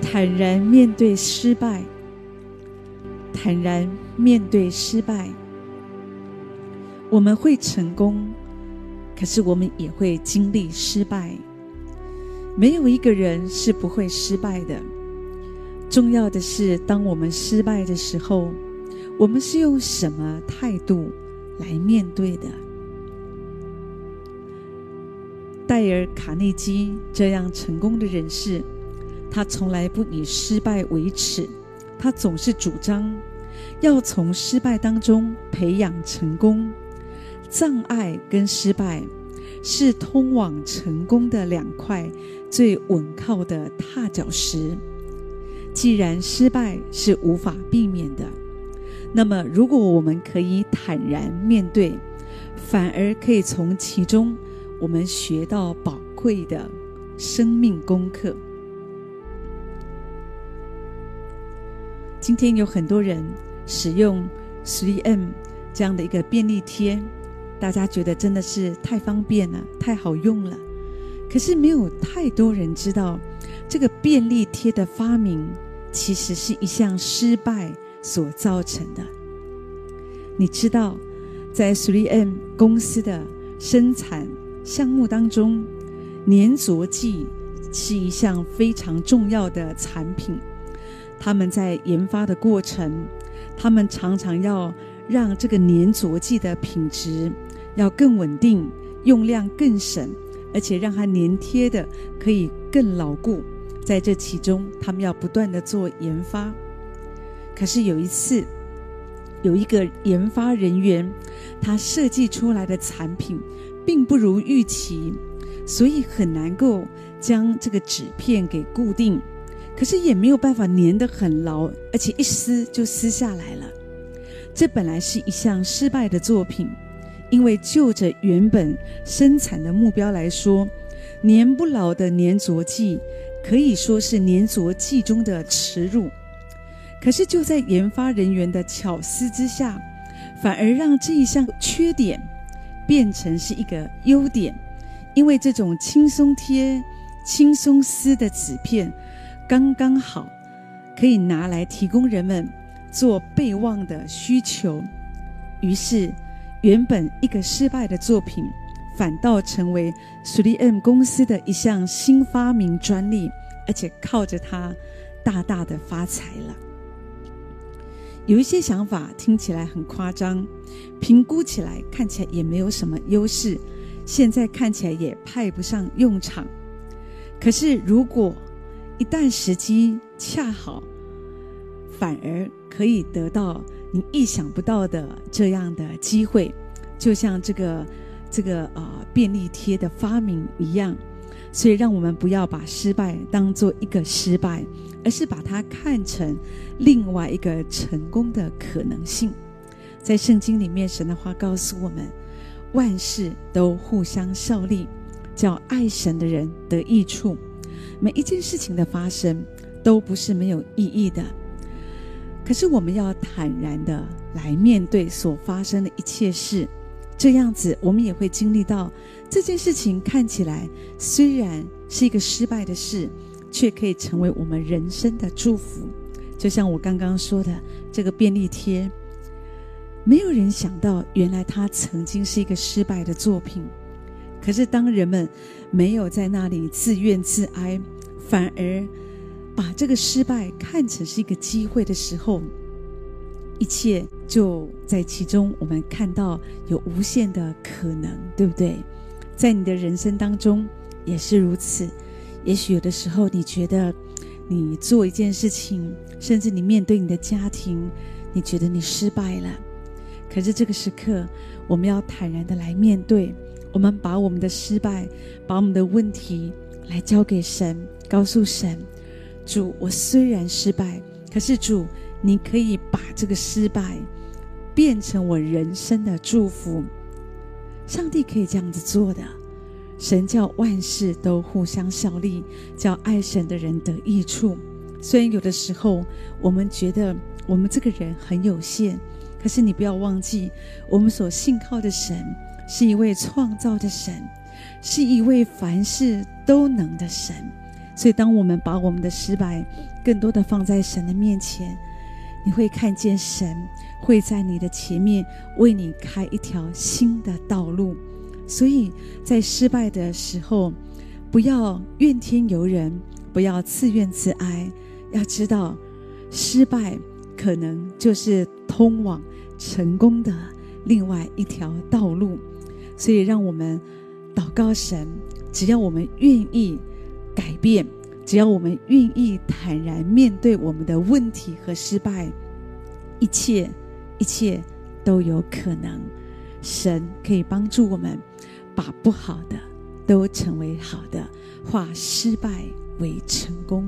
坦然面对失败，坦然面对失败。我们会成功，可是我们也会经历失败。没有一个人是不会失败的。重要的是，当我们失败的时候，我们是用什么态度来面对的？戴尔·卡内基这样成功的人士，他从来不以失败为耻，他总是主张要从失败当中培养成功。障碍跟失败是通往成功的两块最稳靠的踏脚石。既然失败是无法避免的，那么如果我们可以坦然面对，反而可以从其中。我们学到宝贵的生命功课。今天有很多人使用 3M 这样的一个便利贴，大家觉得真的是太方便了，太好用了。可是没有太多人知道，这个便利贴的发明其实是一项失败所造成的。你知道，在 3M 公司的生产。项目当中，粘着剂是一项非常重要的产品。他们在研发的过程，他们常常要让这个粘着剂的品质要更稳定，用量更省，而且让它粘贴的可以更牢固。在这其中，他们要不断地做研发。可是有一次，有一个研发人员，他设计出来的产品。并不如预期，所以很难够将这个纸片给固定，可是也没有办法粘得很牢，而且一撕就撕下来了。这本来是一项失败的作品，因为就着原本生产的目标来说，粘不牢的粘着剂可以说是粘着剂中的耻辱。可是就在研发人员的巧思之下，反而让这一项缺点。变成是一个优点，因为这种轻松贴、轻松撕的纸片，刚刚好可以拿来提供人们做备忘的需求。于是，原本一个失败的作品，反倒成为 3M 公司的一项新发明专利，而且靠着它大大的发财了。有一些想法听起来很夸张，评估起来看起来也没有什么优势，现在看起来也派不上用场。可是，如果一旦时机恰好，反而可以得到你意想不到的这样的机会，就像这个这个啊、便利贴的发明一样。所以，让我们不要把失败当做一个失败，而是把它看成另外一个成功的可能性。在圣经里面，神的话告诉我们，万事都互相效力，叫爱神的人得益处。每一件事情的发生都不是没有意义的，可是我们要坦然的来面对所发生的一切事。这样子，我们也会经历到这件事情看起来虽然是一个失败的事，却可以成为我们人生的祝福。就像我刚刚说的，这个便利贴，没有人想到原来它曾经是一个失败的作品。可是当人们没有在那里自怨自哀，反而把这个失败看成是一个机会的时候，一切就在其中，我们看到有无限的可能，对不对？在你的人生当中也是如此。也许有的时候，你觉得你做一件事情，甚至你面对你的家庭，你觉得你失败了。可是这个时刻，我们要坦然的来面对，我们把我们的失败，把我们的问题来交给神，告诉神：主，我虽然失败，可是主。你可以把这个失败变成我人生的祝福。上帝可以这样子做的，神叫万事都互相效力，叫爱神的人得益处。虽然有的时候我们觉得我们这个人很有限，可是你不要忘记，我们所信靠的神是一位创造的神，是一位凡事都能的神。所以，当我们把我们的失败更多的放在神的面前，你会看见神会在你的前面为你开一条新的道路。所以在失败的时候，不要怨天尤人，不要自怨自哀，要知道失败可能就是通往成功的另外一条道路。所以，让我们祷告神，只要我们愿意改变，只要我们愿意坦然面对我们的问题和失败，一切一切都有可能。神可以帮助我们，把不好的都成为好的，化失败为成功。